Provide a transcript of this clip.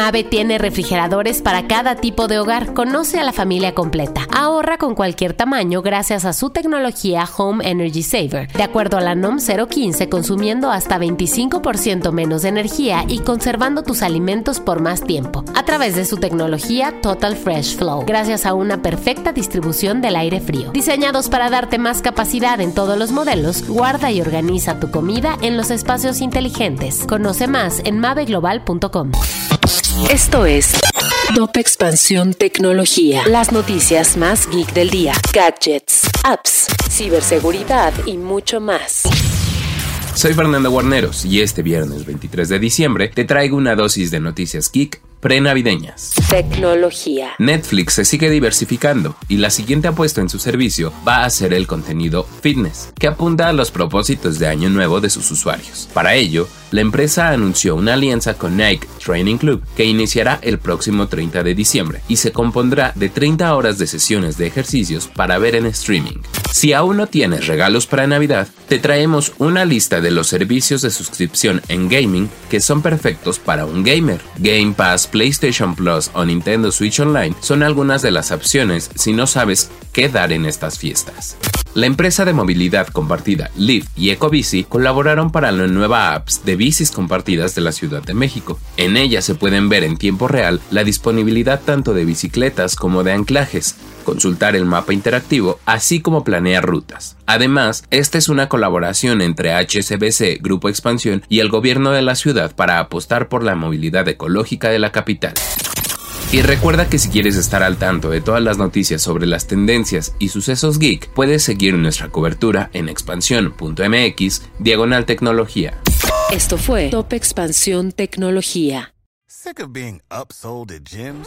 Mave tiene refrigeradores para cada tipo de hogar. Conoce a la familia completa. Ahorra con cualquier tamaño gracias a su tecnología Home Energy Saver. De acuerdo a la NOM 015, consumiendo hasta 25% menos de energía y conservando tus alimentos por más tiempo. A través de su tecnología Total Fresh Flow. Gracias a una perfecta distribución del aire frío. Diseñados para darte más capacidad en todos los modelos, guarda y organiza tu comida en los espacios inteligentes. Conoce más en maveglobal.com. Esto es Top Expansión Tecnología. Las noticias más geek del día. Gadgets, apps, ciberseguridad y mucho más. Soy Fernando Guarneros y este viernes 23 de diciembre te traigo una dosis de noticias geek prenavideñas. Tecnología. Netflix se sigue diversificando y la siguiente apuesta en su servicio va a ser el contenido fitness, que apunta a los propósitos de año nuevo de sus usuarios. Para ello, la empresa anunció una alianza con Nike Training Club que iniciará el próximo 30 de diciembre y se compondrá de 30 horas de sesiones de ejercicios para ver en streaming. Si aún no tienes regalos para Navidad, te traemos una lista de los servicios de suscripción en gaming que son perfectos para un gamer. Game Pass, PlayStation Plus o Nintendo Switch Online son algunas de las opciones si no sabes qué dar en estas fiestas. La empresa de movilidad compartida Lyft y Ecobici colaboraron para la nueva apps de bicis compartidas de la Ciudad de México. En ella se pueden ver en tiempo real la disponibilidad tanto de bicicletas como de anclajes, consultar el mapa interactivo, así como planear rutas. Además, esta es una colaboración entre HSBC, Grupo Expansión y el gobierno de la ciudad para apostar por la movilidad ecológica de la capital. Y recuerda que si quieres estar al tanto de todas las noticias sobre las tendencias y sucesos geek, puedes seguir nuestra cobertura en expansión.mx, diagonal tecnología. Esto fue Top Expansión Tecnología. Sick of being upsold at gyms?